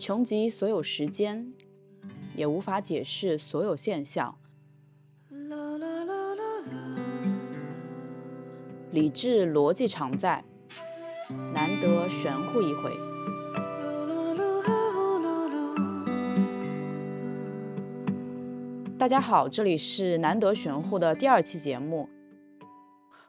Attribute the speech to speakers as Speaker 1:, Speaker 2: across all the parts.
Speaker 1: 穷极所有时间，也无法解释所有现象。理智逻辑常在，难得玄乎一回。大家好，这里是难得玄乎的第二期节目。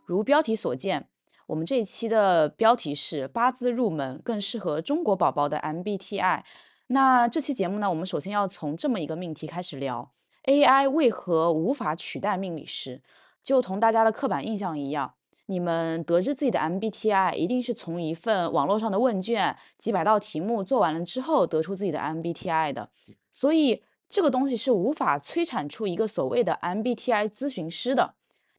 Speaker 1: 如标题所见。我们这一期的标题是八字入门，更适合中国宝宝的 MBTI。那这期节目呢，我们首先要从这么一个命题开始聊：AI 为何无法取代命理师？就同大家的刻板印象一样，你们得知自己的 MBTI，一定是从一份网络上的问卷、几百道题目做完了之后得出自己的 MBTI 的。所以这个东西是无法催产出一个所谓的 MBTI 咨询师的。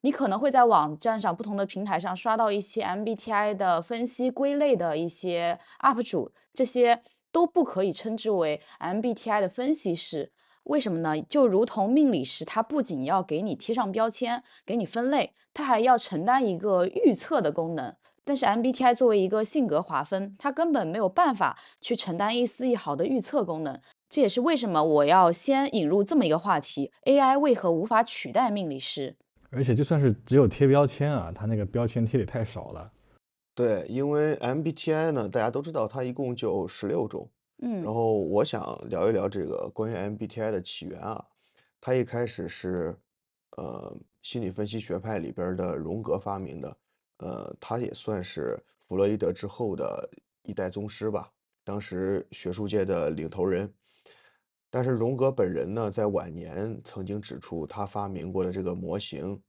Speaker 1: 你可能会在网站上不同的平台上刷到一些 MBTI 的分析归类的一些 UP 主，这些都不可以称之为 MBTI 的分析师。为什么呢？就如同命理师，他不仅要给你贴上标签，给你分类，他还要承担一个预测的功能。但是 MBTI 作为一个性格划分，它根本没有办法去承担一丝一毫的预测功能。这也是为什么我要先引入这么一个话题：AI 为何无法取代命理师？
Speaker 2: 而且就算是只有贴标签啊，它那个标签贴的太少了。
Speaker 3: 对，因为 MBTI 呢，大家都知道它一共就十六种。
Speaker 1: 嗯，
Speaker 3: 然后我想聊一聊这个关于 MBTI 的起源啊。它一开始是呃心理分析学派里边的荣格发明的，呃，他也算是弗洛伊德之后的一代宗师吧，当时学术界的领头人。但是荣格本人呢，在晚年曾经指出，他发明过的这个模型，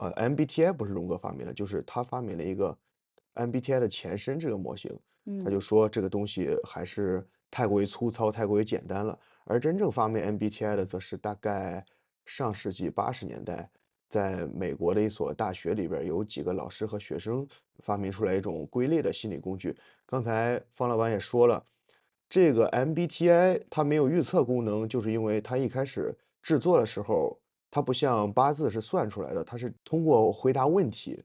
Speaker 3: 呃，MBTI 不是荣格发明的，就是他发明了一个 MBTI 的前身这个模型。他就说这个东西还是太过于粗糙，太过于简单了。而真正发明 MBTI 的，则是大概上世纪八十年代，在美国的一所大学里边，有几个老师和学生发明出来一种归类的心理工具。刚才方老板也说了。这个 MBTI 它没有预测功能，就是因为它一开始制作的时候，它不像八字是算出来的，它是通过回答问题，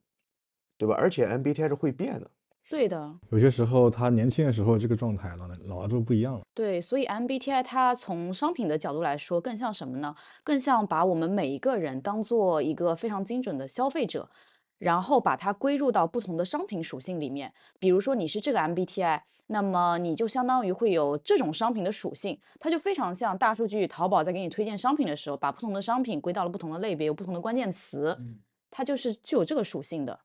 Speaker 3: 对吧？而且 MBTI 是会变的。
Speaker 1: 对的，
Speaker 2: 有些时候他年轻的时候这个状态了，老了之后不一样了。
Speaker 1: 对，所以 MBTI 它从商品的角度来说，更像什么呢？更像把我们每一个人当做一个非常精准的消费者。然后把它归入到不同的商品属性里面，比如说你是这个 MBTI，那么你就相当于会有这种商品的属性，它就非常像大数据淘宝在给你推荐商品的时候，把不同的商品归到了不同的类别，有不同的关键词，它就是具有这个属性的，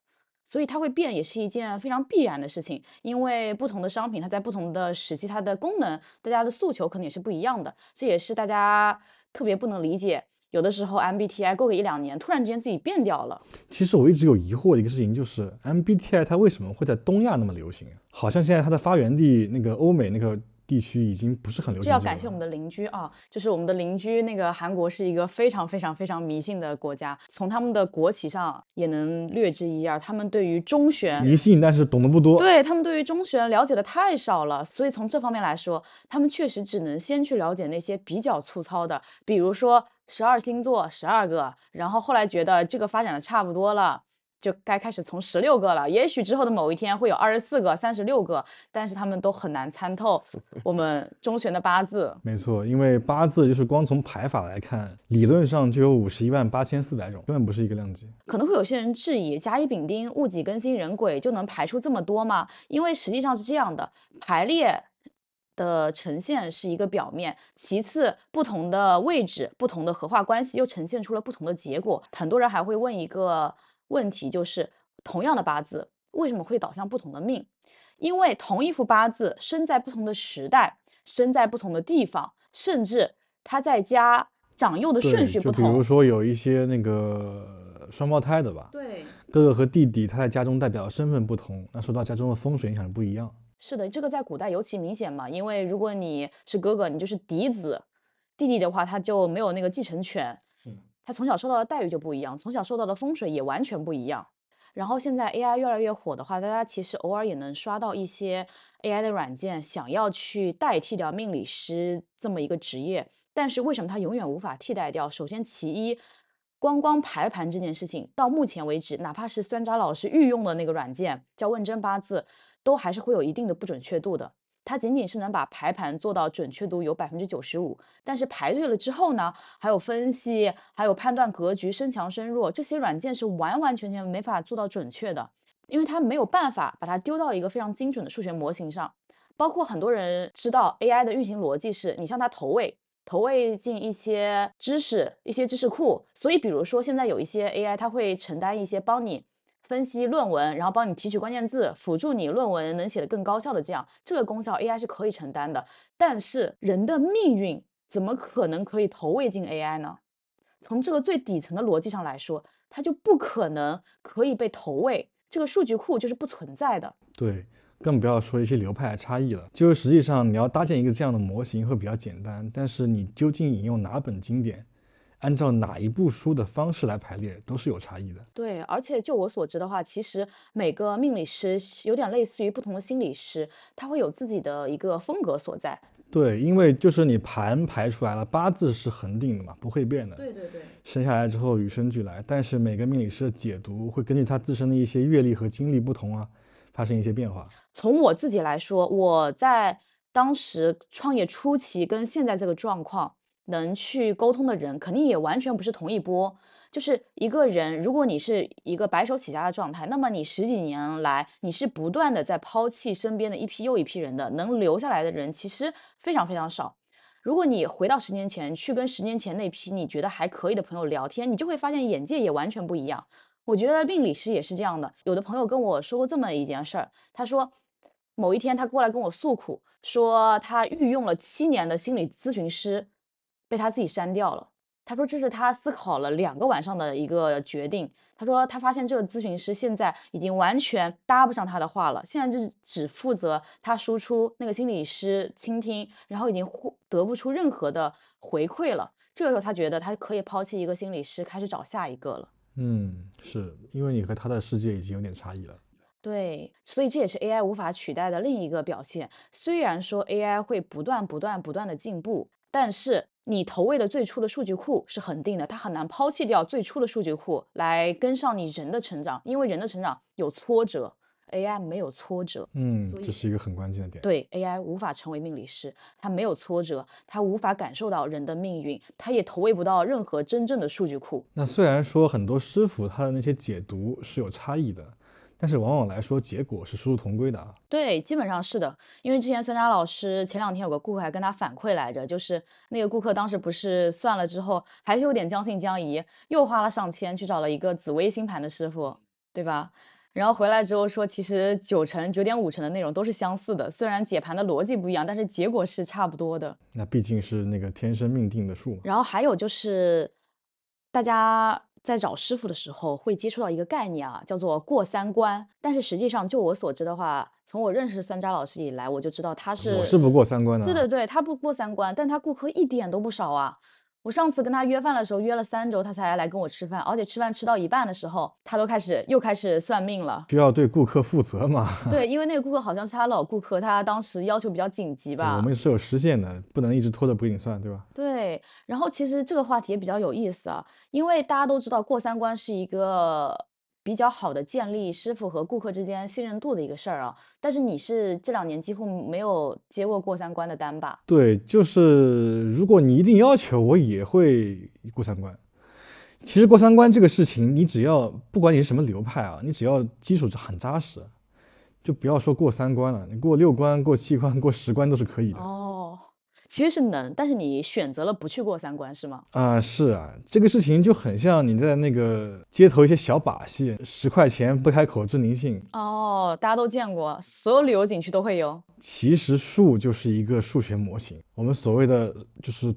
Speaker 1: 所以它会变也是一件非常必然的事情，因为不同的商品它在不同的时期，它的功能，大家的诉求可能也是不一样的，这也是大家特别不能理解。有的时候 MBTI 过个一两年，突然之间自己变掉了。
Speaker 2: 其实我一直有疑惑的一个事情，就是 MBTI 它为什么会在东亚那么流行？好像现在它的发源地那个欧美那个。地区已经不是很流行。
Speaker 1: 这要感谢我们的邻居啊，就是我们的邻居那个韩国是一个非常非常非常迷信的国家，从他们的国旗上也能略知一二。他们对于中玄
Speaker 2: 迷信，但是懂得不多。
Speaker 1: 对他们对于中玄了解的太少了，所以从这方面来说，他们确实只能先去了解那些比较粗糙的，比如说十二星座十二个，然后后来觉得这个发展的差不多了。就该开始从十六个了，也许之后的某一天会有二十四个、三十六个，但是他们都很难参透我们中玄的八字。
Speaker 2: 没错，因为八字就是光从排法来看，理论上就有五十一万八千四百种，根本不是一个量级。
Speaker 1: 可能会有些人质疑，甲乙丙丁戊己庚辛壬癸就能排出这么多吗？因为实际上是这样的，排列的呈现是一个表面，其次不同的位置、不同的合化关系又呈现出了不同的结果。很多人还会问一个。问题就是同样的八字为什么会导向不同的命？因为同一副八字生在不同的时代，生在不同的地方，甚至他在家长幼的顺序不同。
Speaker 2: 就比如说有一些那个双胞胎的吧，
Speaker 1: 对，
Speaker 2: 哥哥和弟弟他在家中代表身份不同，那受到家中的风水影响不一样。
Speaker 1: 是的，这个在古代尤其明显嘛，因为如果你是哥哥，你就是嫡子；弟弟的话，他就没有那个继承权。他从小受到的待遇就不一样，从小受到的风水也完全不一样。然后现在 AI 越来越火的话，大家其实偶尔也能刷到一些 AI 的软件，想要去代替掉命理师这么一个职业。但是为什么它永远无法替代掉？首先，其一，光光排盘这件事情，到目前为止，哪怕是酸渣老师御用的那个软件叫问真八字，都还是会有一定的不准确度的。它仅仅是能把排盘做到准确度有百分之九十五，但是排对了之后呢，还有分析，还有判断格局、身强身弱，这些软件是完完全全没法做到准确的，因为它没有办法把它丢到一个非常精准的数学模型上。包括很多人知道 AI 的运行逻辑是，你向它投喂，投喂进一些知识、一些知识库，所以比如说现在有一些 AI，它会承担一些帮你。分析论文，然后帮你提取关键字，辅助你论文能写得更高效的这样，这个功效 AI 是可以承担的。但是人的命运怎么可能可以投喂进 AI 呢？从这个最底层的逻辑上来说，它就不可能可以被投喂，这个数据库就是不存在的。
Speaker 2: 对，更不要说一些流派差异了。就是实际上你要搭建一个这样的模型会比较简单，但是你究竟引用哪本经典？按照哪一部书的方式来排列都是有差异的。
Speaker 1: 对，而且就我所知的话，其实每个命理师有点类似于不同的心理师，他会有自己的一个风格所在。
Speaker 2: 对，因为就是你盘排出来了，八字是恒定的嘛，不会变的。
Speaker 1: 对对对。
Speaker 2: 生下来之后与生俱来，但是每个命理师的解读会根据他自身的一些阅历和经历不同啊，发生一些变化。
Speaker 1: 从我自己来说，我在当时创业初期跟现在这个状况。能去沟通的人，肯定也完全不是同一波。就是一个人，如果你是一个白手起家的状态，那么你十几年来，你是不断的在抛弃身边的一批又一批人的，能留下来的人其实非常非常少。如果你回到十年前去跟十年前那批你觉得还可以的朋友聊天，你就会发现眼界也完全不一样。我觉得命理师也是这样的。有的朋友跟我说过这么一件事儿，他说某一天他过来跟我诉苦，说他御用了七年的心理咨询师。被他自己删掉了。他说这是他思考了两个晚上的一个决定。他说他发现这个咨询师现在已经完全搭不上他的话了，现在就只负责他输出，那个心理师倾听，然后已经获得不出任何的回馈了。这个时候他觉得他可以抛弃一个心理师，开始找下一个了。
Speaker 2: 嗯，是因为你和他的世界已经有点差异了。
Speaker 1: 对，所以这也是 AI 无法取代的另一个表现。虽然说 AI 会不断不断不断的进步，但是。你投喂的最初的数据库是恒定的，它很难抛弃掉最初的数据库来跟上你人的成长，因为人的成长有挫折，AI 没有挫折。
Speaker 2: 嗯，这是一个很关键的点。
Speaker 1: 对，AI 无法成为命理师，它没有挫折，它无法感受到人的命运，它也投喂不到任何真正的数据库。
Speaker 2: 那虽然说很多师傅他的那些解读是有差异的。但是往往来说，结果是殊途同归的啊。
Speaker 1: 对，基本上是的。因为之前孙佳老师前两天有个顾客还跟他反馈来着，就是那个顾客当时不是算了之后，还是有点将信将疑，又花了上千去找了一个紫微星盘的师傅，对吧？然后回来之后说，其实九成九点五成的内容都是相似的，虽然解盘的逻辑不一样，但是结果是差不多的。
Speaker 2: 那毕竟是那个天生命定的数。
Speaker 1: 然后还有就是大家。在找师傅的时候，会接触到一个概念啊，叫做过三关。但是实际上，就我所知的话，从我认识酸渣老师以来，我就知道他是
Speaker 2: 我是不过三关的。
Speaker 1: 对对对，他不过三关，但他顾客一点都不少啊。我上次跟他约饭的时候，约了三周，他才来跟我吃饭，而且吃饭吃到一半的时候，他都开始又开始算命了。
Speaker 2: 需要对顾客负责嘛？
Speaker 1: 对，因为那个顾客好像是他老顾客，他当时要求比较紧急吧。
Speaker 2: 我们是有时限的，不能一直拖着不给你算，对吧？
Speaker 1: 对。然后其实这个话题也比较有意思啊，因为大家都知道过三关是一个。比较好的建立师傅和顾客之间信任度的一个事儿啊，但是你是这两年几乎没有接过过三关的单吧？
Speaker 2: 对，就是如果你一定要求，我也会过三关。其实过三关这个事情，你只要不管你是什么流派啊，你只要基础很扎实，就不要说过三关了，你过六关、过七关、过十关都是可以的。
Speaker 1: 哦。其实是能，但是你选择了不去过三关，是吗？
Speaker 2: 啊，是啊，这个事情就很像你在那个街头一些小把戏，十块钱不开口，知灵性。
Speaker 1: 哦，大家都见过，所有旅游景区都会有。
Speaker 2: 其实数就是一个数学模型，我们所谓的就是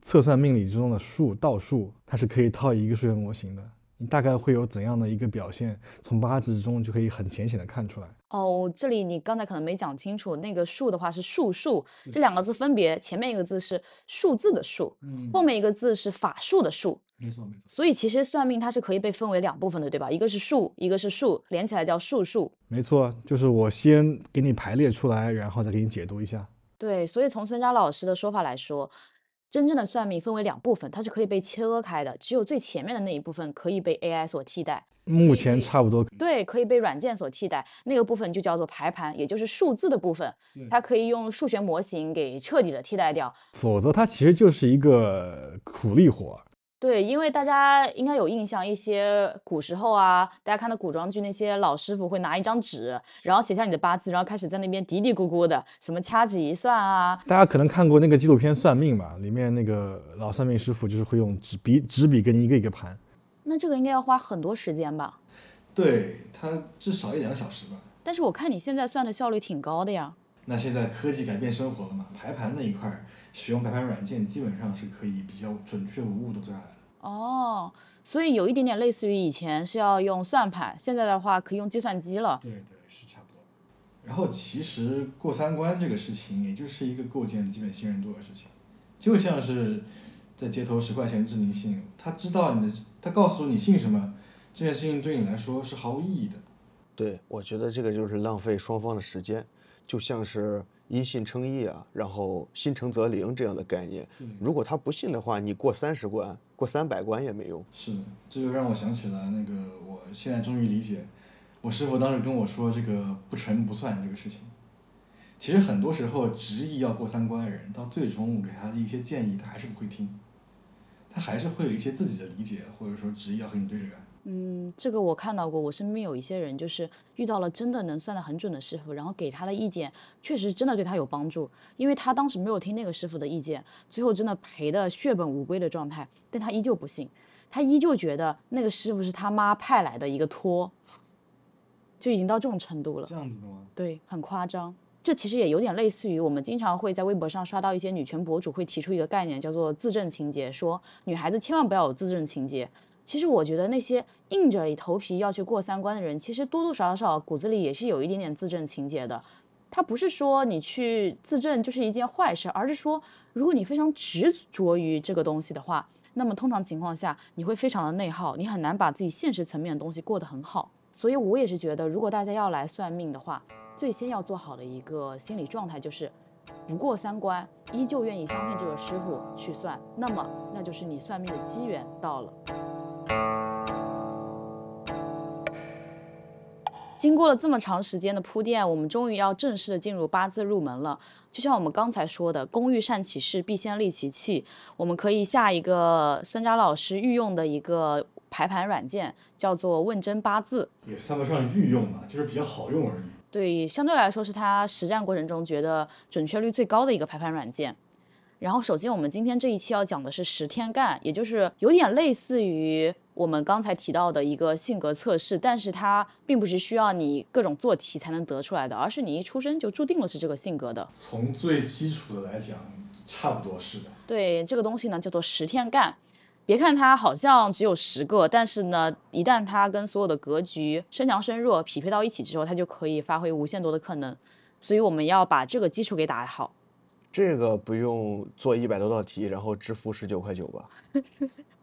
Speaker 2: 测算命理之中的数道数，它是可以套一个数学模型的。你大概会有怎样的一个表现？从八字中就可以很浅显的看出来。
Speaker 1: 哦，这里你刚才可能没讲清楚，那个数的话是数数，这两个字分别前面一个字是数字的数，嗯，后面一个字是法术的术。
Speaker 2: 没错没错。
Speaker 1: 所以其实算命它是可以被分为两部分的，对吧？一个是数，一个是数，连起来叫数数。
Speaker 2: 没错，就是我先给你排列出来，然后再给你解读一下。
Speaker 1: 对，所以从孙佳老师的说法来说。真正的算命分为两部分，它是可以被切割开的，只有最前面的那一部分可以被 AI 所替代。
Speaker 2: 目前差不多
Speaker 1: 对，可以被软件所替代，那个部分就叫做排盘，也就是数字的部分，它可以用数学模型给彻底的替代掉。
Speaker 2: 否则它其实就是一个苦力活。
Speaker 1: 对，因为大家应该有印象，一些古时候啊，大家看到古装剧，那些老师傅会拿一张纸，然后写下你的八字，然后开始在那边嘀嘀咕咕的，什么掐指一算啊。
Speaker 2: 大家可能看过那个纪录片《算命》吧，里面那个老算命师傅就是会用纸笔纸笔给你一个一个盘。
Speaker 1: 那这个应该要花很多时间吧？
Speaker 2: 对他至少一两个小时吧。
Speaker 1: 但是我看你现在算的效率挺高的呀。
Speaker 2: 那现在科技改变生活了嘛？排盘那一块儿，使用排盘软件基本上是可以比较准确无误的做下来的。
Speaker 1: 哦，所以有一点点类似于以前是要用算盘，现在的话可以用计算机了。
Speaker 2: 对对，是差不多。然后其实过三关这个事情，也就是一个构建基本信任度的事情，就像是在街头十块钱智能信，他知道你的，他告诉你姓什么，这件事情对你来说是毫无意义的。
Speaker 3: 对，我觉得这个就是浪费双方的时间。就像是因信称义啊，然后心诚则灵这样的概念。如果他不信的话，你过三十关、过三百关也没用。
Speaker 2: 是的，这就让我想起了那个，我现在终于理解，我师傅当时跟我说这个不成不算这个事情。其实很多时候执意要过三关的人，到最终我给他的一些建议，他还是不会听，他还是会有一些自己的理解，或者说执意要和你对着干。
Speaker 1: 嗯，这个我看到过，我身边有一些人就是遇到了真的能算得很准的师傅，然后给他的意见确实真的对他有帮助，因为他当时没有听那个师傅的意见，最后真的赔的血本无归的状态，但他依旧不信，他依旧觉得那个师傅是他妈派来的一个托，就已经到这种程度了。
Speaker 2: 这样子的吗？
Speaker 1: 对，很夸张。这其实也有点类似于我们经常会在微博上刷到一些女权博主会提出一个概念，叫做自证情节，说女孩子千万不要有自证情节。其实我觉得那些硬着头皮要去过三关的人，其实多多少少骨子里也是有一点点自证情节的。他不是说你去自证就是一件坏事，而是说如果你非常执着于这个东西的话，那么通常情况下你会非常的内耗，你很难把自己现实层面的东西过得很好。所以我也是觉得，如果大家要来算命的话，最先要做好的一个心理状态就是，不过三关依旧愿意相信这个师傅去算，那么那就是你算命的机缘到了。经过了这么长时间的铺垫，我们终于要正式的进入八字入门了。就像我们刚才说的，“工欲善其事，必先利其器”。我们可以下一个孙扎老师御用的一个排盘软件，叫做“问真八字”。
Speaker 2: 也算不上御用吧，就是比较好用而已。
Speaker 1: 对，相对来说是他实战过程中觉得准确率最高的一个排盘软件。然后，首先我们今天这一期要讲的是十天干，也就是有点类似于我们刚才提到的一个性格测试，但是它并不是需要你各种做题才能得出来的，而是你一出生就注定了是这个性格的。
Speaker 2: 从最基础的来讲，差不多是的。
Speaker 1: 对，这个东西呢叫做十天干，别看它好像只有十个，但是呢，一旦它跟所有的格局身强身弱匹配到一起之后，它就可以发挥无限多的可能。所以我们要把这个基础给打好。
Speaker 3: 这个不用做一百多道题，然后支付十九块九吧？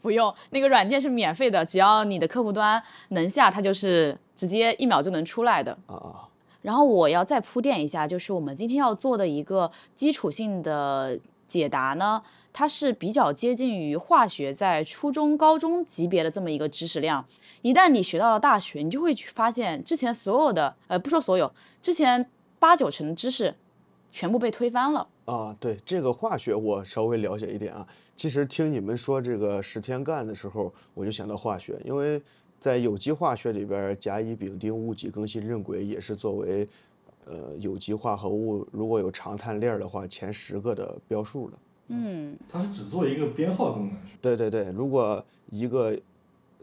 Speaker 1: 不用，那个软件是免费的，只要你的客户端能下，它就是直接一秒就能出来的。
Speaker 3: 啊啊！
Speaker 1: 然后我要再铺垫一下，就是我们今天要做的一个基础性的解答呢，它是比较接近于化学在初中、高中级别的这么一个知识量。一旦你学到了大学，你就会发现之前所有的，呃，不说所有，之前八九成的知识全部被推翻了。
Speaker 3: 啊，对这个化学我稍微了解一点啊。其实听你们说这个十天干的时候，我就想到化学，因为在有机化学里边，甲乙丙丁戊己庚辛壬癸也是作为呃有机化合物如果有长碳链的话前十个的标数的。
Speaker 1: 嗯，
Speaker 2: 它是只做一个编号功能。
Speaker 3: 对对对，如果一个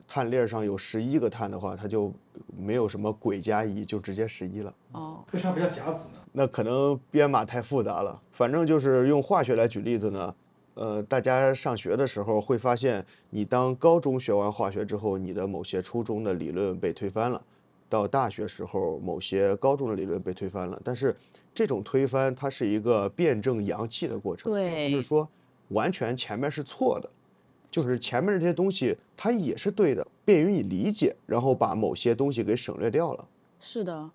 Speaker 3: 碳链上有十一个碳的话，它就没有什么癸加一，就直接十一了。
Speaker 1: 哦，
Speaker 2: 为啥不叫甲子呢？
Speaker 3: 那可能编码太复杂了。反正就是用化学来举例子呢，呃，大家上学的时候会发现，你当高中学完化学之后，你的某些初中的理论被推翻了；到大学时候，某些高中的理论被推翻了。但是这种推翻，它是一个辩证阳气的过程，
Speaker 1: 对，
Speaker 3: 就是说完全前面是错的，就是前面这些东西它也是对的，便于你理解，然后把某些东西给省略掉了。
Speaker 1: 是的。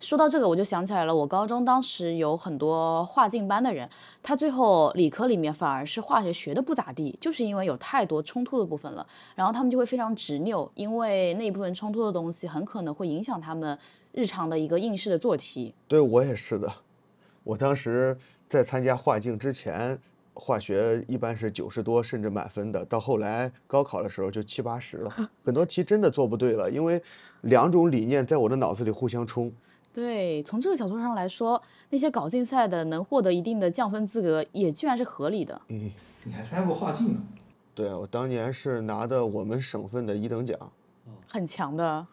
Speaker 1: 说到这个，我就想起来了，我高中当时有很多化境班的人，他最后理科里面反而是化学学的不咋地，就是因为有太多冲突的部分了，然后他们就会非常执拗，因为那一部分冲突的东西很可能会影响他们日常的一个应试的做题。
Speaker 3: 对我也是的，我当时在参加化境之前，化学一般是九十多甚至满分的，到后来高考的时候就七八十了，很多题真的做不对了，因为两种理念在我的脑子里互相冲。
Speaker 1: 对，从这个角度上来说，那些搞竞赛的能获得一定的降分资格，也居然是合理的。
Speaker 3: 嗯，
Speaker 2: 你还参加过化竞呢？
Speaker 3: 对，我当年是拿的我们省份的一等奖。
Speaker 1: 很强的，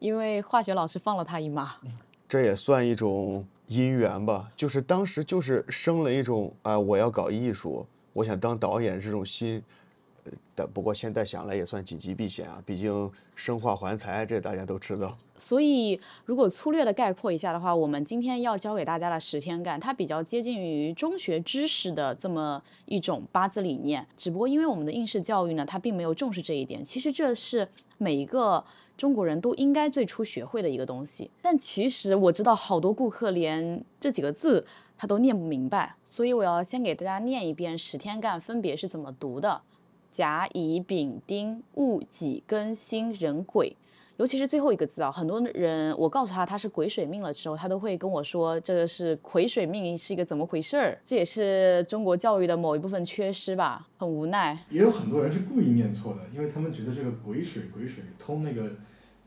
Speaker 1: 因为化学老师放了他一马。
Speaker 3: 这也算一种姻缘吧，就是当时就是生了一种啊、我要搞艺术，我想当导演这种心。呃但不过现在想来也算紧急避险啊，毕竟生化环材这大家都知道。
Speaker 1: 所以，如果粗略的概括一下的话，我们今天要教给大家的十天干，它比较接近于中学知识的这么一种八字理念。只不过因为我们的应试教育呢，它并没有重视这一点。其实这是每一个中国人都应该最初学会的一个东西。但其实我知道好多顾客连这几个字他都念不明白，所以我要先给大家念一遍十天干分别是怎么读的。甲乙丙丁戊己庚辛壬癸，尤其是最后一个字啊，很多人我告诉他他是癸水命了之后，他都会跟我说这个是癸水命是一个怎么回事儿，这也是中国教育的某一部分缺失吧，很无奈。
Speaker 2: 也有很多人是故意念错的，因为他们觉得这个癸水癸水通那个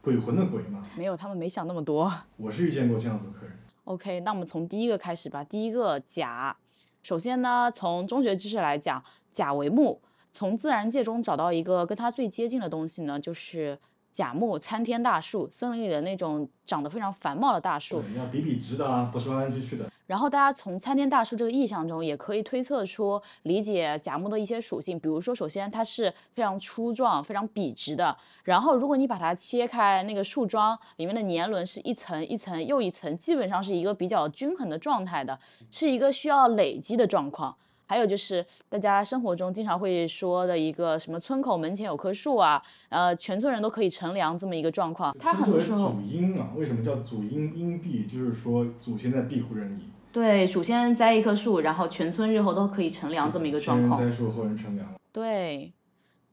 Speaker 2: 鬼魂的鬼嘛。
Speaker 1: 没有，他们没想那么多。
Speaker 2: 我是遇见过这样子的客人。
Speaker 1: OK，那我们从第一个开始吧。第一个甲，首先呢，从中学知识来讲，甲为木，从自然界中找到一个跟它最接近的东西呢，就是甲木参天大树，森林里的那种长得非常繁茂的大树。
Speaker 2: 你，要笔笔直的啊，不是弯弯曲曲的。
Speaker 1: 然后大家从参天大树这个意象中，也可以推测出理解甲木的一些属性，比如说，首先它是非常粗壮、非常笔直的。然后，如果你把它切开，那个树桩里面的年轮是一层一层又一层，基本上是一个比较均衡的状态的，是一个需要累积的状况。还有就是大家生活中经常会说的一个什么村口门前有棵树啊，呃，全村人都可以乘凉这么一个状况。它很多时候
Speaker 2: 祖荫啊，为什么叫祖荫荫庇？就是说祖先在庇护着你。
Speaker 1: 对祖先栽一棵树，然后全村日后都可以乘凉这么一个状况。
Speaker 2: 人栽树，后人乘凉。
Speaker 1: 对，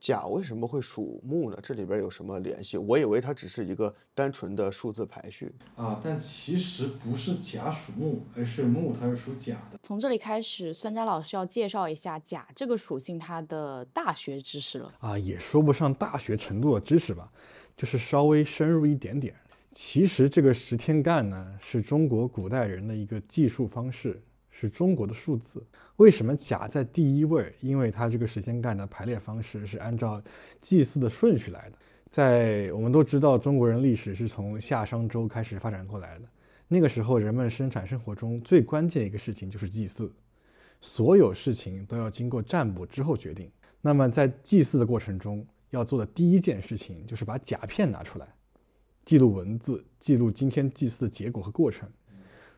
Speaker 3: 甲为什么会属木呢？这里边有什么联系？我以为它只是一个单纯的数字排序。
Speaker 2: 啊，但其实不是甲属木，而是木它是属甲的。
Speaker 1: 从这里开始，酸佳老师要介绍一下甲这个属性它的大学知识了。
Speaker 2: 啊，也说不上大学程度的知识吧，就是稍微深入一点点。其实这个十天干呢，是中国古代人的一个计数方式，是中国的数字。为什么甲在第一位？因为它这个时间干的排列方式是按照祭祀的顺序来的。在我们都知道，中国人历史是从夏商周开始发展过来的。那个时候，人们生产生活中最关键一个事情就是祭祀，所有事情都要经过占卜之后决定。那么在祭祀的过程中，要做的第一件事情就是把甲片拿出来，记录文字，记录今天祭祀的结果和过程。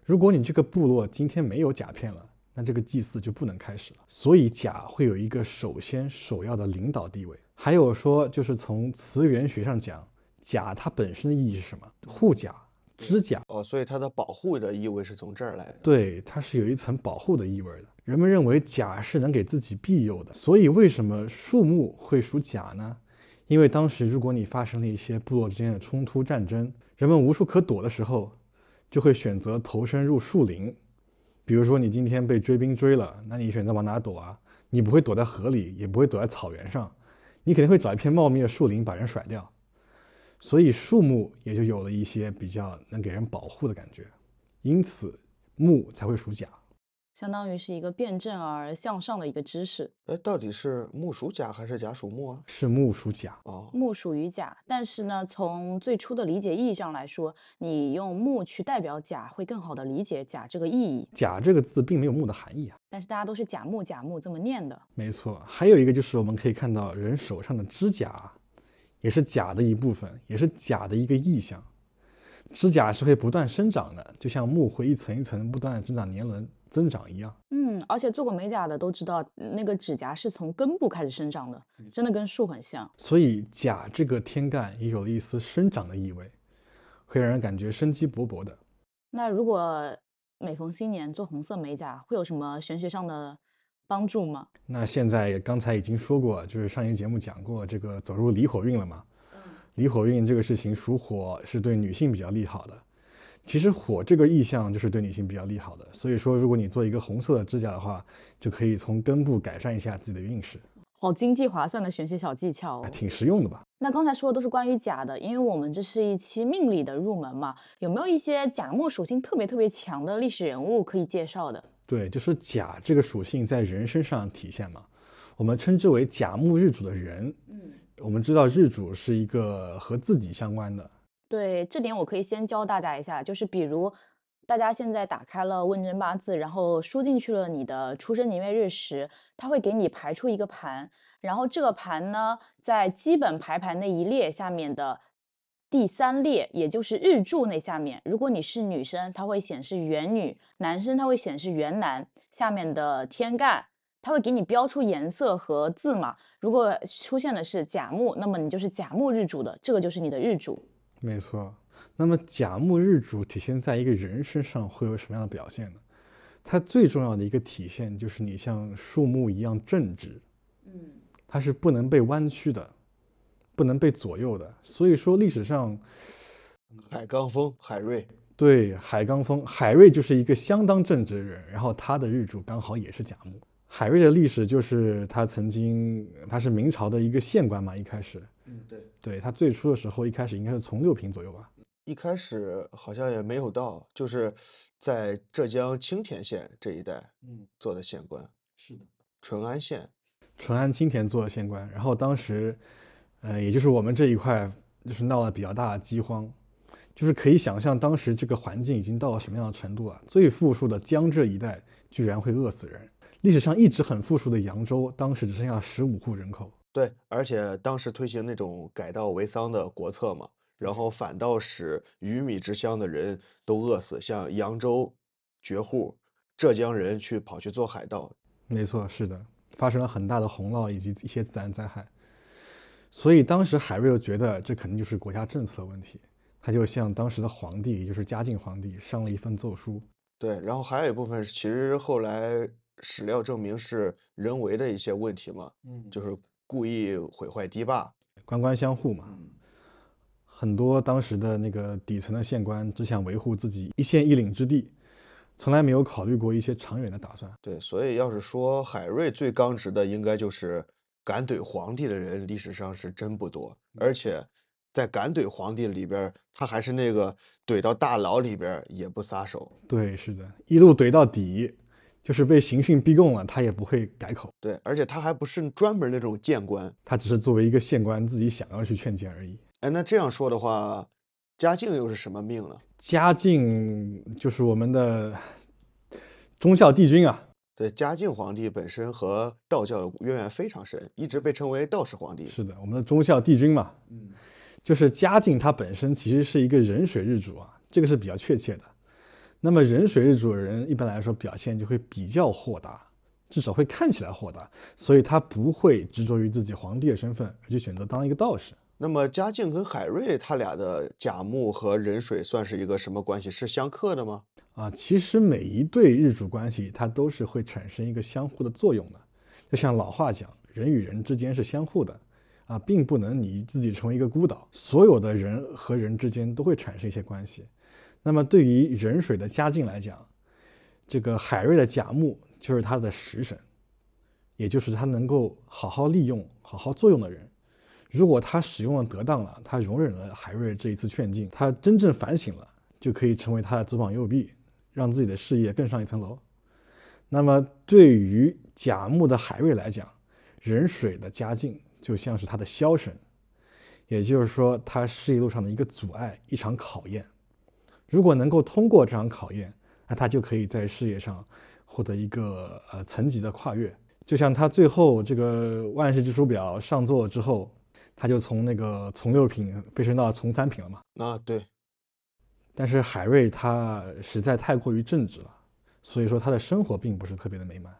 Speaker 2: 如果你这个部落今天没有甲片了，那这个祭祀就不能开始了。所以甲会有一个首先首要的领导地位。还有说，就是从词源学上讲，甲它本身的意义是什么？护甲、支甲。
Speaker 3: 哦，所以它的保护的意味是从这儿来的。
Speaker 2: 对，它是有一层保护的意味的。人们认为甲是能给自己庇佑的，所以为什么树木会属甲呢？因为当时如果你发生了一些部落之间的冲突战争，人们无处可躲的时候，就会选择投身入树林。比如说你今天被追兵追了，那你选择往哪躲啊？你不会躲在河里，也不会躲在草原上，你肯定会找一片茂密的树林把人甩掉。所以树木也就有了一些比较能给人保护的感觉，因此木才会属甲。
Speaker 1: 相当于是一个辩证而向上的一个知识。
Speaker 3: 哎，到底是木属甲还是甲属木啊？
Speaker 2: 是木属甲，
Speaker 3: 哦，
Speaker 1: 木属于甲，但是呢，从最初的理解意义上来说，你用木去代表甲，会更好的理解甲这个意义。
Speaker 2: 甲这个字并没有木的含义啊。
Speaker 1: 但是大家都是甲木甲木这么念的。
Speaker 2: 没错，还有一个就是我们可以看到人手上的指甲，也是甲的一部分，也是甲的一个意象。指甲是会不断生长的，就像木会一层一层不断的生长年轮增长一样。
Speaker 1: 嗯，而且做过美甲的都知道，那个指甲是从根部开始生长的，真的跟树很像。
Speaker 2: 所以甲这个天干也有了一丝生长的意味。会让人感觉生机勃勃的。
Speaker 1: 那如果每逢新年做红色美甲，会有什么玄学上的帮助吗？
Speaker 2: 那现在刚才已经说过，就是上一节目讲过这个走入离火运了嘛。离火运这个事情属火，是对女性比较利好的。其实火这个意象就是对女性比较利好的，所以说如果你做一个红色的指甲的话，就可以从根部改善一下自己的运势。
Speaker 1: 好经济划算的玄学小技巧，
Speaker 2: 挺实用的吧？
Speaker 1: 那刚才说的都是关于甲的，因为我们这是一期命理的入门嘛，有没有一些甲木属性特别特别强的历史人物可以介绍的？
Speaker 2: 对，就是甲这个属性在人身上体现嘛，我们称之为甲木日主的人。嗯，我们知道日主是一个和自己相关的。
Speaker 1: 对，这点我可以先教大家一下，就是比如。大家现在打开了问诊八字，然后输进去了你的出生年月日时，它会给你排出一个盘，然后这个盘呢，在基本排盘那一列下面的第三列，也就是日柱那下面，如果你是女生，它会显示元女；男生它会显示元男。下面的天干，它会给你标出颜色和字嘛。如果出现的是甲木，那么你就是甲木日主的，这个就是你的日主。
Speaker 2: 没错。那么甲木日主体现在一个人身上会有什么样的表现呢？它最重要的一个体现就是你像树木一样正直，嗯，它是不能被弯曲的，不能被左右的。所以说历史上，
Speaker 3: 海刚峰海瑞，
Speaker 2: 对，海刚峰海瑞就是一个相当正直的人，然后他的日主刚好也是甲木。海瑞的历史就是他曾经他是明朝的一个县官嘛，一开始，
Speaker 3: 嗯，对，
Speaker 2: 对他最初的时候一开始应该是从六平左右吧。
Speaker 3: 一开始好像也没有到，就是在浙江青田县这一带，嗯，做的县官。
Speaker 2: 是的，
Speaker 3: 淳安县，
Speaker 2: 淳安青田做的县官。然后当时，呃，也就是我们这一块，就是闹了比较大的饥荒，就是可以想象当时这个环境已经到了什么样的程度啊。最富庶的江浙一带居然会饿死人。历史上一直很富庶的扬州，当时只剩下十五户人口。
Speaker 3: 对，而且当时推行那种改稻为桑的国策嘛。然后反倒使鱼米之乡的人都饿死，像扬州绝户，浙江人去跑去做海盗。
Speaker 2: 没错，是的，发生了很大的洪涝以及一些自然灾害。所以当时海瑞又觉得这肯定就是国家政策的问题，他就向当时的皇帝，也就是嘉靖皇帝，上了一份奏书。
Speaker 3: 对，然后还有一部分其实后来史料证明是人为的一些问题嘛，嗯，就是故意毁坏堤坝，
Speaker 2: 官官相护嘛。很多当时的那个底层的县官只想维护自己一县一领之地，从来没有考虑过一些长远的打算。
Speaker 3: 对，所以要是说海瑞最刚直的，应该就是敢怼皇帝的人，历史上是真不多。而且在敢怼皇帝里边，他还是那个怼到大牢里边也不撒手。
Speaker 2: 对，是的，一路怼到底，就是被刑讯逼供了，他也不会改口。
Speaker 3: 对，而且他还不是专门那种谏官，
Speaker 2: 他只是作为一个县官自己想要去劝谏而已。
Speaker 3: 哎，那这样说的话，嘉靖又是什么命呢？
Speaker 2: 嘉靖就是我们的忠孝帝君啊。
Speaker 3: 对，嘉靖皇帝本身和道教的渊源非常深，一直被称为道士皇帝。
Speaker 2: 是的，我们的忠孝帝君嘛。嗯，就是嘉靖他本身其实是一个壬水日主啊，这个是比较确切的。那么壬水日主的人一般来说表现就会比较豁达，至少会看起来豁达，所以他不会执着于自己皇帝的身份，而去选择当一个道士。
Speaker 3: 那么嘉靖跟海瑞他俩的甲木和壬水算是一个什么关系？是相克的吗？
Speaker 2: 啊，其实每一对日主关系，它都是会产生一个相互的作用的。就像老话讲，人与人之间是相互的，啊，并不能你自己成为一个孤岛。所有的人和人之间都会产生一些关系。那么对于壬水的嘉靖来讲，这个海瑞的甲木就是他的食神，也就是他能够好好利用、好好作用的人。如果他使用了得当了，他容忍了海瑞这一次劝进，他真正反省了，就可以成为他的左膀右臂，让自己的事业更上一层楼。那么对于甲木的海瑞来讲，壬水的嘉靖就像是他的枭神，也就是说他事业路上的一个阻碍，一场考验。如果能够通过这场考验，那他就可以在事业上获得一个呃层级的跨越。就像他最后这个万世之书表上座之后。他就从那个从六品飞升到从三品了嘛？
Speaker 3: 啊，对。
Speaker 2: 但是海瑞他实在太过于正直了，所以说他的生活并不是特别的美满。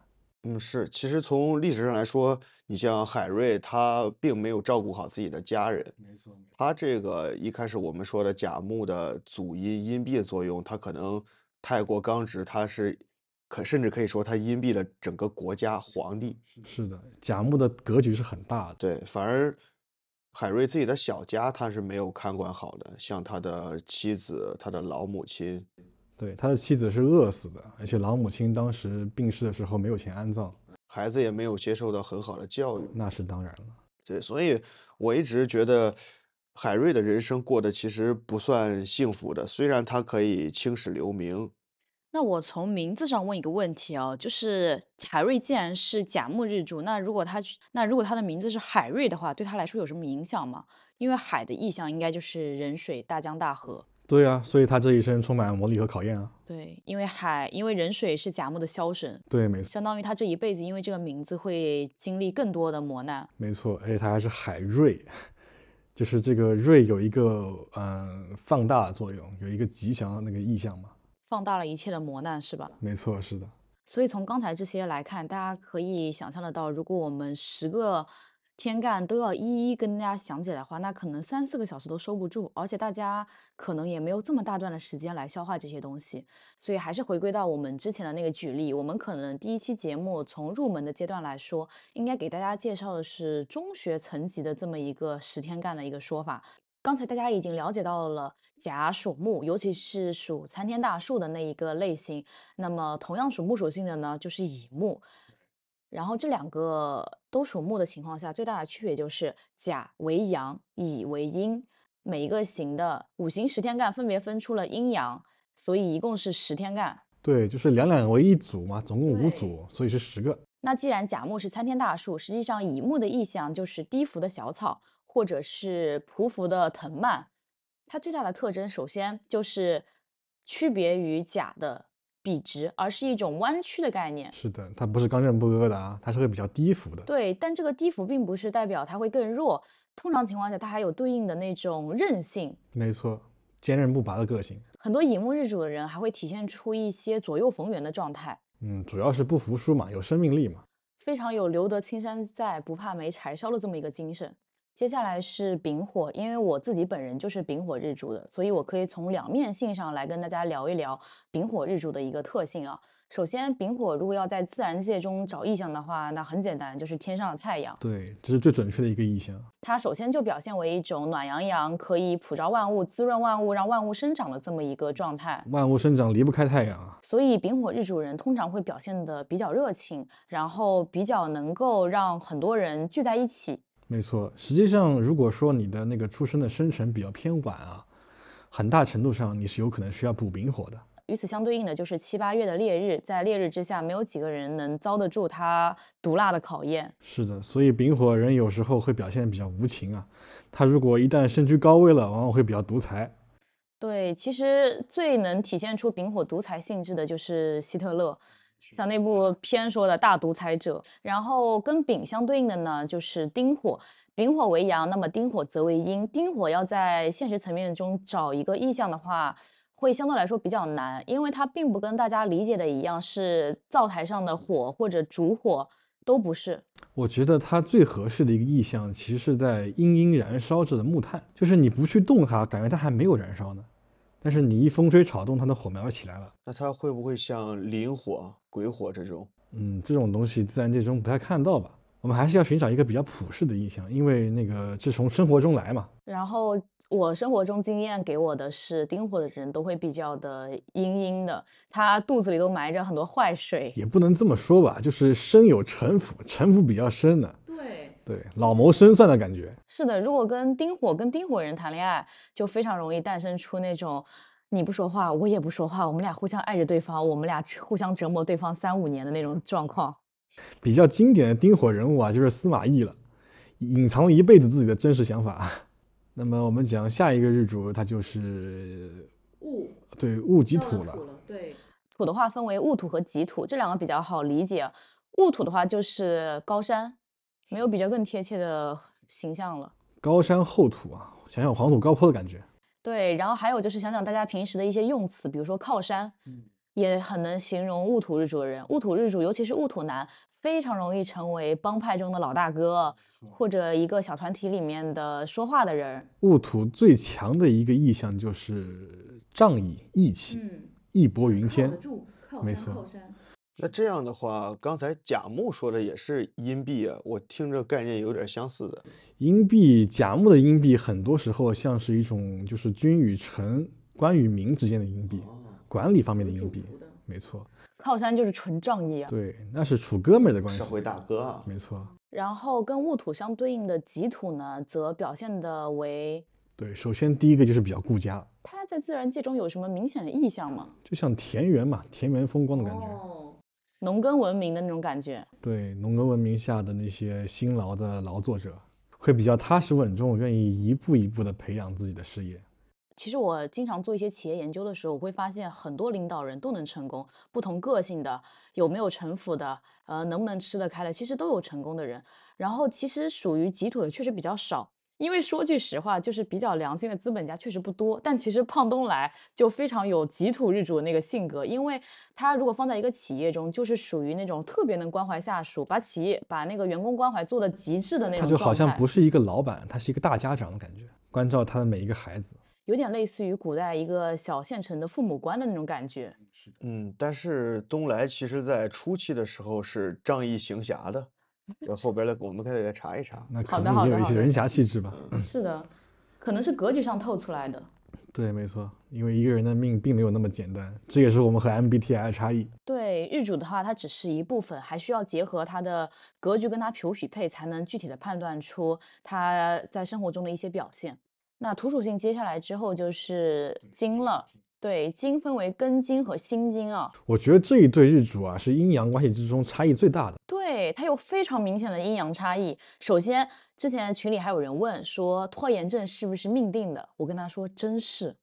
Speaker 3: 嗯，是，其实从历史上来说，你像海瑞，他并没有照顾好自己的家人。
Speaker 2: 没错，
Speaker 3: 他这个一开始我们说的甲木的祖阴阴蔽的作用，他可能太过刚直，他是可甚至可以说他阴蔽了整个国家皇帝。
Speaker 2: 是的，甲木的格局是很大的。
Speaker 3: 对，反而海瑞自己的小家他是没有看管好的，像他的妻子、他的老母亲。
Speaker 2: 对，他的妻子是饿死的，而且老母亲当时病逝的时候没有钱安葬，
Speaker 3: 孩子也没有接受到很好的教育。
Speaker 2: 那是当然了。
Speaker 3: 对，所以我一直觉得海瑞的人生过得其实不算幸福的，虽然他可以青史留名。
Speaker 1: 那我从名字上问一个问题啊，就是海瑞既然是甲木日主，那如果他那如果他的名字是海瑞的话，对他来说有什么影响吗？因为海的意象应该就是人水、大江大河。
Speaker 2: 对啊，所以他这一生充满磨砺和考验啊。
Speaker 1: 对，因为海，因为人水是甲木的枭神，
Speaker 2: 对，没错，
Speaker 1: 相当于他这一辈子因为这个名字会经历更多的磨难。
Speaker 2: 没错，而且他还是海瑞，就是这个瑞有一个嗯放大的作用，有一个吉祥的那个意象嘛，
Speaker 1: 放大了一切的磨难，是吧？
Speaker 2: 没错，是的。
Speaker 1: 所以从刚才这些来看，大家可以想象得到，如果我们十个。天干都要一一跟大家讲解的话，那可能三四个小时都收不住，而且大家可能也没有这么大段的时间来消化这些东西，所以还是回归到我们之前的那个举例，我们可能第一期节目从入门的阶段来说，应该给大家介绍的是中学层级的这么一个十天干的一个说法。刚才大家已经了解到了甲属木，尤其是属参天大树的那一个类型，那么同样属木属性的呢，就是乙木。然后这两个都属木的情况下，最大的区别就是甲为阳，乙为阴。每一个行的五行十天干分别分出了阴阳，所以一共是十天干。
Speaker 2: 对，就是两两为一组嘛，总共五组，所以是十个。
Speaker 1: 那既然甲木是参天大树，实际上乙木的意象就是低伏的小草，或者是匍匐的藤蔓。它最大的特征，首先就是区别于甲的。笔直，而是一种弯曲的概念。
Speaker 2: 是的，它不是刚正不阿的啊，它是会比较低伏的。
Speaker 1: 对，但这个低伏并不是代表它会更弱，通常情况下它还有对应的那种韧性。
Speaker 2: 没错，坚韧不拔的个性。
Speaker 1: 很多乙木日主的人还会体现出一些左右逢源的状态。
Speaker 2: 嗯，主要是不服输嘛，有生命力嘛，
Speaker 1: 非常有留得青山在，不怕没柴烧的这么一个精神。接下来是丙火，因为我自己本人就是丙火日主的，所以我可以从两面性上来跟大家聊一聊丙火日主的一个特性啊。首先，丙火如果要在自然界中找意象的话，那很简单，就是天上的太阳。
Speaker 2: 对，这是最准确的一个意象。
Speaker 1: 它首先就表现为一种暖洋洋，可以普照万物、滋润万物、让万物生长的这么一个状态。
Speaker 2: 万物生长离不开太阳啊。
Speaker 1: 所以，丙火日主人通常会表现的比较热情，然后比较能够让很多人聚在一起。
Speaker 2: 没错，实际上，如果说你的那个出生的生辰比较偏晚啊，很大程度上你是有可能需要补丙火的。
Speaker 1: 与此相对应的就是七八月的烈日，在烈日之下，没有几个人能遭得住它毒辣的考验。
Speaker 2: 是的，所以丙火人有时候会表现比较无情啊。他如果一旦身居高位了，往往会比较独裁。
Speaker 1: 对，其实最能体现出丙火独裁性质的就是希特勒。像那部片说的大独裁者，然后跟丙相对应的呢，就是丁火。丙火为阳，那么丁火则为阴。丁火要在现实层面中找一个意象的话，会相对来说比较难，因为它并不跟大家理解的一样是灶台上的火或者烛火，都不是。
Speaker 2: 我觉得它最合适的一个意象，其实是在阴阴燃烧着的木炭，就是你不去动它，感觉它还没有燃烧呢。但是你一风吹草动，它的火苗起来了。
Speaker 3: 那它会不会像磷火、鬼火这种？
Speaker 2: 嗯，这种东西自然界中不太看到吧？我们还是要寻找一个比较普世的印象，因为那个是从生活中来嘛。
Speaker 1: 然后我生活中经验给我的是，丁火的人都会比较的阴阴的，他肚子里都埋着很多坏水。
Speaker 2: 也不能这么说吧，就是身有城府，城府比较深的。
Speaker 1: 对
Speaker 2: 对，老谋深算的感觉。
Speaker 1: 是的，如果跟丁火跟丁火人谈恋爱，就非常容易诞生出那种你不说话，我也不说话，我们俩互相爱着对方，我们俩互相折磨对方三五年的那种状况。
Speaker 2: 比较经典的丁火人物啊，就是司马懿了，隐藏了一辈子自己的真实想法。那么我们讲下一个日主，他就是
Speaker 1: 戊，
Speaker 2: 对，戊己土了。
Speaker 1: 对，土的话分为戊土和己土，这两个比较好理解。戊土的话就是高山。没有比较更贴切的形象了。
Speaker 2: 高山厚土啊，想想黄土高坡的感觉。
Speaker 1: 对，然后还有就是想想大家平时的一些用词，比如说靠山，也很能形容戊土日主的人。戊土日主，尤其是戊土男，非常容易成为帮派中的老大哥，或者一个小团体里面的说话的人。
Speaker 2: 戊土最强的一个意象就是仗义、义气、义薄云天。没错。
Speaker 3: 那这样的话，刚才甲木说的也是阴币啊，我听着概念有点相似的。
Speaker 2: 阴币，甲木的阴币，很多时候像是一种就是君与臣、官与民之间的阴币，管理方面的阴币。没错。
Speaker 1: 靠山就是纯仗义啊。
Speaker 2: 对，那是处哥们的关系。
Speaker 3: 社会大哥啊。
Speaker 2: 没错。
Speaker 1: 然后跟戊土相对应的己土呢，则表现的为。
Speaker 2: 对，首先第一个就是比较顾家。
Speaker 1: 它在自然界中有什么明显的意象吗？
Speaker 2: 就像田园嘛，田园风光的感觉。
Speaker 1: 农耕文明的那种感觉，
Speaker 2: 对农耕文明下的那些辛劳的劳作者，会比较踏实稳重，愿意一步一步的培养自己的事业。
Speaker 1: 其实我经常做一些企业研究的时候，我会发现很多领导人都能成功，不同个性的，有没有城府的，呃，能不能吃得开的，其实都有成功的人。然后其实属于极土的确实比较少。因为说句实话，就是比较良心的资本家确实不多，但其实胖东来就非常有吉土日主的那个性格，因为他如果放在一个企业中，就是属于那种特别能关怀下属，把企业把那个员工关怀做的极致的那种。
Speaker 2: 他就好像不是一个老板，他是一个大家长的感觉，关照他的每一个孩子，
Speaker 1: 有点类似于古代一个小县城的父母官的那种感觉。
Speaker 3: 嗯，但是东来其实在初期的时候是仗义行侠的。这后边的我们可以再查一查。
Speaker 2: 那可能也有一些人侠气质吧。
Speaker 1: 是的，可能是格局上透出来的。
Speaker 2: 对，没错，因为一个人的命并没有那么简单，这也是我们和 MBTI 的差异。
Speaker 1: 对，日主的话，它只是一部分，还需要结合他的格局跟他匹不匹配，才能具体的判断出他在生活中的一些表现。那土属性接下来之后就是金了。对，金分为根金和心金啊。
Speaker 2: 我觉得这一对日主啊，是阴阳关系之中差异最大的。
Speaker 1: 对，它有非常明显的阴阳差异。首先，之前群里还有人问说，拖延症是不是命定的？我跟他说，真是。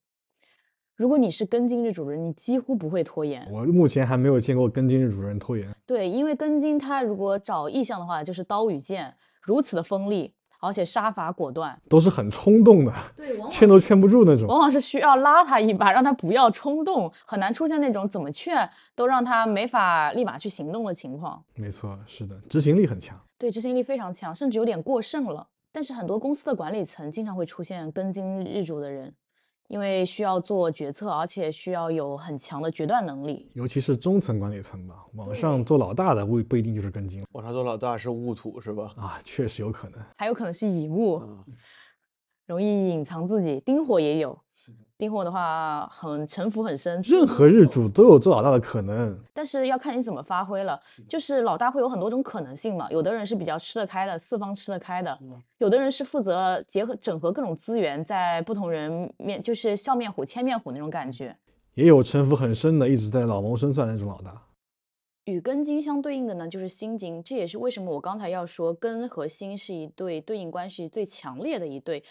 Speaker 1: 如果你是根金日主人，你几乎不会拖延。
Speaker 2: 我目前还没有见过根金日主人拖延。
Speaker 1: 对，因为根金他如果找意象的话，就是刀与剑如此的锋利。而且杀伐果断，
Speaker 2: 都是很冲动的，
Speaker 1: 对，
Speaker 2: 劝都劝不住那种，
Speaker 1: 往往是需要拉他一把，让他不要冲动，很难出现那种怎么劝都让他没法立马去行动的情况。
Speaker 2: 没错，是的，执行力很强，
Speaker 1: 对，执行力非常强，甚至有点过剩了。但是很多公司的管理层经常会出现根金日主的人。因为需要做决策，而且需要有很强的决断能力，
Speaker 2: 尤其是中层管理层吧。往上做老大的不不一定就是根金，
Speaker 3: 往上做老大是戊土是吧？
Speaker 2: 啊，确实有可能，
Speaker 1: 还有可能是乙木，容易隐藏自己。丁火也有。丁火的话很城府很深，
Speaker 2: 任何日主都有做老大的可能，
Speaker 1: 但是要看你怎么发挥了。就是老大会有很多种可能性嘛，有的人是比较吃得开的，四方吃得开的；有的人是负责结合整合各种资源，在不同人面就是笑面虎、千面虎那种感觉。
Speaker 2: 也有城府很深的，一直在老谋深算那种老大。
Speaker 1: 与根金相对应的呢，就是心金，这也是为什么我刚才要说根和心是一对对应关系最强烈的一对。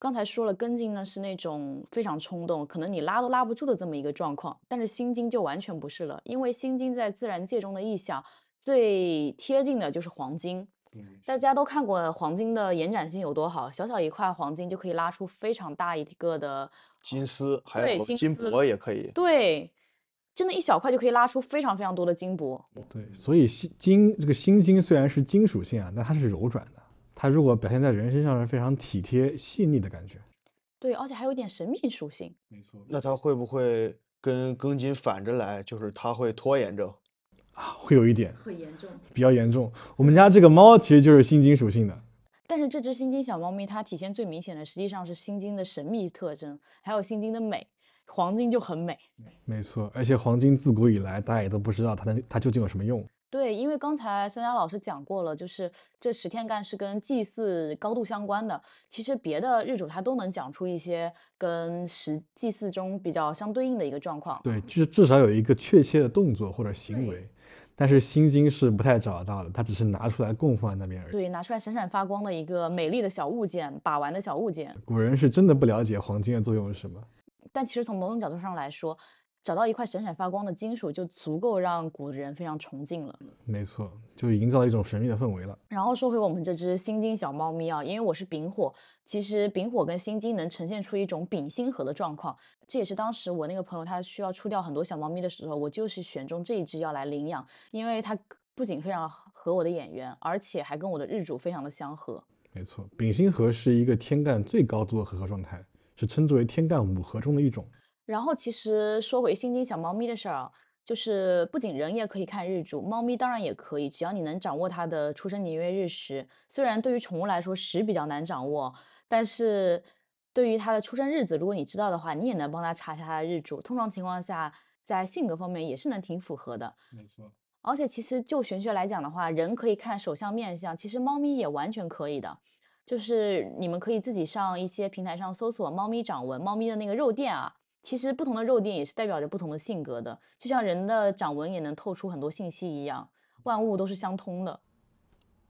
Speaker 1: 刚才说了，根金呢是那种非常冲动，可能你拉都拉不住的这么一个状况，但是心经就完全不是了，因为心经在自然界中的意象最贴近的就是黄金。大家都看过黄金的延展性有多好，小小一块黄金就可以拉出非常大一个的
Speaker 3: 金丝，还有金箔也可以。
Speaker 1: 对，真的，一小块就可以拉出非常非常多的金箔。
Speaker 2: 对，所以心金这个心金虽然是金属性啊，但它是柔软的。它如果表现在人身上是非常体贴细腻的感觉，
Speaker 1: 对，而且还有点神秘属性。
Speaker 2: 没错，
Speaker 3: 那它会不会跟庚金反着来？就是它会拖延症
Speaker 2: 啊，会有一点，
Speaker 1: 很严重，
Speaker 2: 比较严重。我们家这个猫其实就是心金属性的，
Speaker 1: 但是这只心金小猫咪它体现最明显的实际上是心金的神秘特征，还有心金的美。黄金就很美，
Speaker 2: 没错，而且黄金自古以来大家也都不知道它的它究竟有什么用。
Speaker 1: 对，因为刚才孙佳老师讲过了，就是这十天干是跟祭祀高度相关的。其实别的日主他都能讲出一些跟十祭祀中比较相对应的一个状况。
Speaker 2: 对，就是至少有一个确切的动作或者行为。但是心经是不太找得到的，它只是拿出来供奉在那边而已。
Speaker 1: 对，拿出来闪闪发光的一个美丽的小物件，把玩的小物件。
Speaker 2: 古人是真的不了解黄金的作用是什么。
Speaker 1: 但其实从某种角度上来说。找到一块闪闪发光的金属，就足够让古人非常崇敬了。
Speaker 2: 没错，就营造一种神秘的氛围了。
Speaker 1: 然后说回我们这只心金小猫咪啊，因为我是丙火，其实丙火跟心金能呈现出一种丙辛合的状况。这也是当时我那个朋友他需要出掉很多小猫咪的时候，我就是选中这一只要来领养，因为它。不仅非常合我的眼缘，而且还跟我的日主非常的相合。
Speaker 2: 没错，丙辛合是一个天干最高度的合合状态，是称之为天干五合中的一种。
Speaker 1: 然后其实说回心经小猫咪的事儿啊，就是不仅人也可以看日主，猫咪当然也可以，只要你能掌握它的出生年月日时。虽然对于宠物来说时比较难掌握，但是对于它的出生日子，如果你知道的话，你也能帮它查一下它的日主。通常情况下，在性格方面也是能挺符合的。
Speaker 2: 没错。
Speaker 1: 而且其实就玄学来讲的话，人可以看手相面相，其实猫咪也完全可以的。就是你们可以自己上一些平台上搜索猫咪掌纹，猫咪的那个肉垫啊。其实不同的肉垫也是代表着不同的性格的，就像人的掌纹也能透出很多信息一样，万物都是相通的。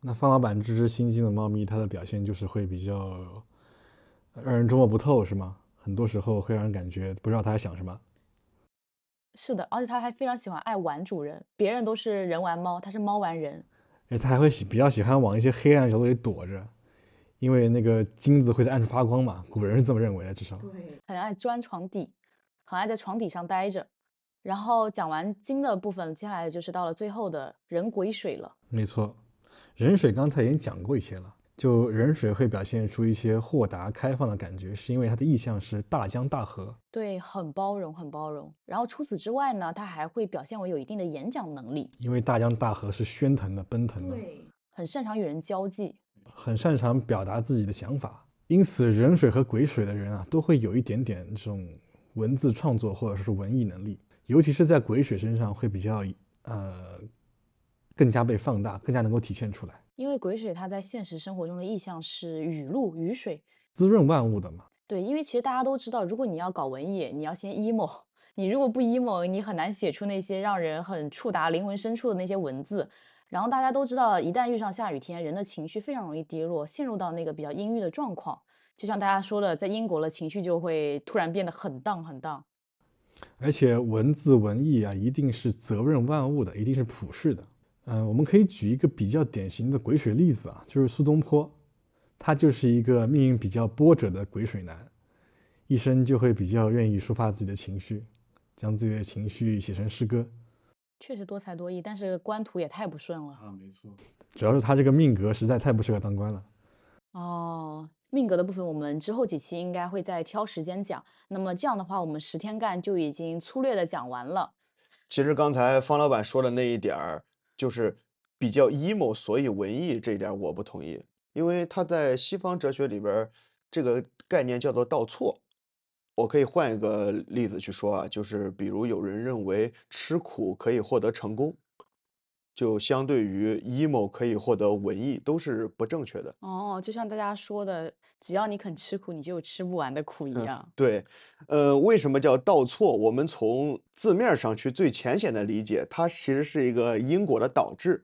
Speaker 2: 那方老板这只新进的猫咪，它的表现就是会比较让人捉摸不透，是吗？很多时候会让人感觉不知道它在想什么。
Speaker 1: 是的，而且它还非常喜欢爱玩主人，别人都是人玩猫，它是猫玩人。
Speaker 2: 哎，它还会喜比较喜欢往一些黑暗角落里躲着。因为那个金子会在暗处发光嘛，古人是这么认为的，至少。
Speaker 1: 对，很爱钻床底，很爱在床底上待着。然后讲完金的部分，接下来就是到了最后的人癸水了。
Speaker 2: 没错，人水刚才已经讲过一些了，就人水会表现出一些豁达开放的感觉，是因为它的意象是大江大河。
Speaker 1: 对，很包容，很包容。然后除此之外呢，它还会表现为有一定的演讲能力，
Speaker 2: 因为大江大河是喧腾的、奔腾的。
Speaker 1: 对，很擅长与人交际。
Speaker 2: 很擅长表达自己的想法，因此人水和癸水的人啊，都会有一点点这种文字创作或者说是文艺能力，尤其是在鬼水身上会比较呃更加被放大，更加能够体现出来。
Speaker 1: 因为鬼水它在现实生活中的意象是雨露、雨水，
Speaker 2: 滋润万物的嘛。
Speaker 1: 对，因为其实大家都知道，如果你要搞文艺，你要先 emo，你如果不 emo，你很难写出那些让人很触达灵魂深处的那些文字。然后大家都知道，一旦遇上下雨天，人的情绪非常容易低落，陷入到那个比较阴郁的状况。就像大家说的，在英国了，情绪就会突然变得很荡很荡。
Speaker 2: 而且文字文艺啊，一定是责任万物的，一定是普世的。嗯，我们可以举一个比较典型的鬼水例子啊，就是苏东坡，他就是一个命运比较波折的鬼水男，一生就会比较愿意抒发自己的情绪，将自己的情绪写成诗歌。
Speaker 1: 确实多才多艺，但是官途也太不顺了
Speaker 2: 啊！没错，主要是他这个命格实在太不适合当官了。
Speaker 1: 哦，命格的部分我们之后几期应该会再挑时间讲。那么这样的话，我们十天干就已经粗略的讲完了。
Speaker 3: 其实刚才方老板说的那一点儿，就是比较 emo，所以文艺这一点我不同意，因为他在西方哲学里边这个概念叫做倒错。我可以换一个例子去说啊，就是比如有人认为吃苦可以获得成功，就相对于 emo 可以获得文艺，都是不正确的。
Speaker 1: 哦，就像大家说的，只要你肯吃苦，你就有吃不完的苦一样。
Speaker 3: 对，呃，为什么叫倒错？我们从字面上去最浅显的理解，它其实是一个因果的导致。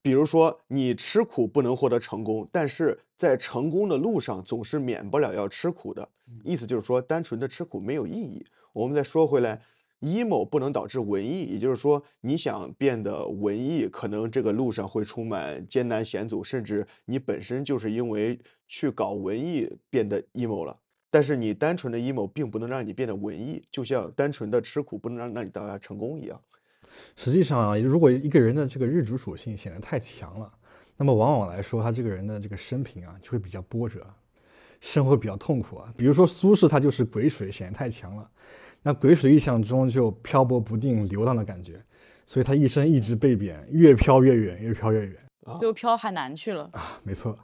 Speaker 3: 比如说，你吃苦不能获得成功，但是在成功的路上总是免不了要吃苦的。意思就是说，单纯的吃苦没有意义。我们再说回来，emo 不能导致文艺，也就是说，你想变得文艺，可能这个路上会充满艰难险阻，甚至你本身就是因为去搞文艺变得 emo 了。但是你单纯的 emo 并不能让你变得文艺，就像单纯的吃苦不能让让你到达成功一样。
Speaker 2: 实际上啊，如果一个人的这个日主属性显得太强了，那么往往来说，他这个人的这个生平啊就会比较波折，生活比较痛苦啊。比如说苏轼，他就是癸水显得太强了，那鬼水意象中就漂泊不定、流浪的感觉，所以他一生一直被贬，越飘越远，越飘越远，
Speaker 1: 最后飘海南去了
Speaker 2: 啊。没错，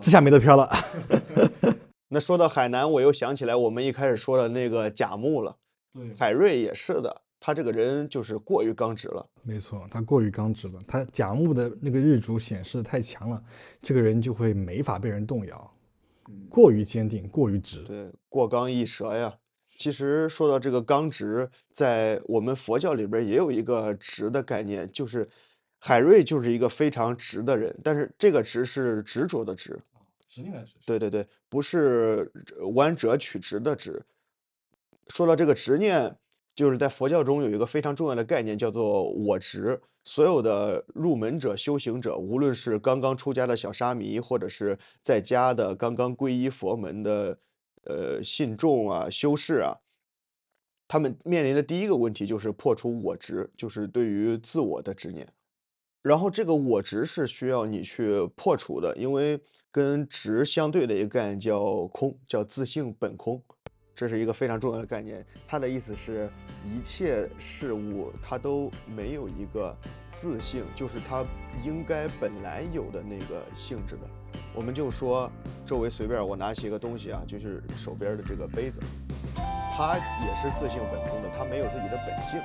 Speaker 2: 这下没得飘了。
Speaker 3: 那说到海南，我又想起来我们一开始说的那个甲木了，
Speaker 2: 对，
Speaker 3: 海瑞也是的。他这个人就是过于刚直了，
Speaker 2: 没错，他过于刚直了。他甲木的那个日主显示的太强了，这个人就会没法被人动摇，过于坚定，过于直，
Speaker 3: 对，过刚易折呀。其实说到这个刚直，在我们佛教里边也有一个直的概念，就是海瑞就是一个非常直的人，但是这个直是执着的直，
Speaker 2: 执念的执，
Speaker 3: 对对对，不是弯折曲直的直。说到这个执念。就是在佛教中有一个非常重要的概念，叫做我执。所有的入门者、修行者，无论是刚刚出家的小沙弥，或者是在家的刚刚皈依佛门的呃信众啊、修士啊，他们面临的第一个问题就是破除我执，就是对于自我的执念。然后这个我执是需要你去破除的，因为跟执相对的一个概念叫空，叫自性本空，这是一个非常重要的概念。它的意思是，一切事物它都没有一个自性，就是它应该本来有的那个性质的。我们就说周围随便我拿起一个东西啊，就是手边的这个杯子，它也是自性本空的，它没有自己的本性。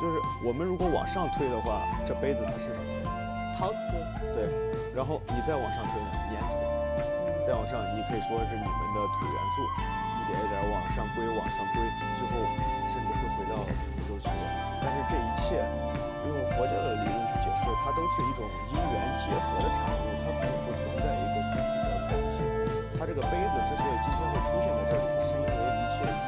Speaker 3: 就是我们如果往上推的话，这杯子它是什么？
Speaker 1: 陶瓷。
Speaker 3: 对，然后你再往上推呢，粘土。再往上，你可以说是你们的土元素，一点一点往上归，往上归，最后甚至会回到。但是这一切用佛教的理论去解释，它都是一种因缘结合的产物，它并不存在一个具体的本性。它这个杯子之所以今天会出现在这里，是因为一切。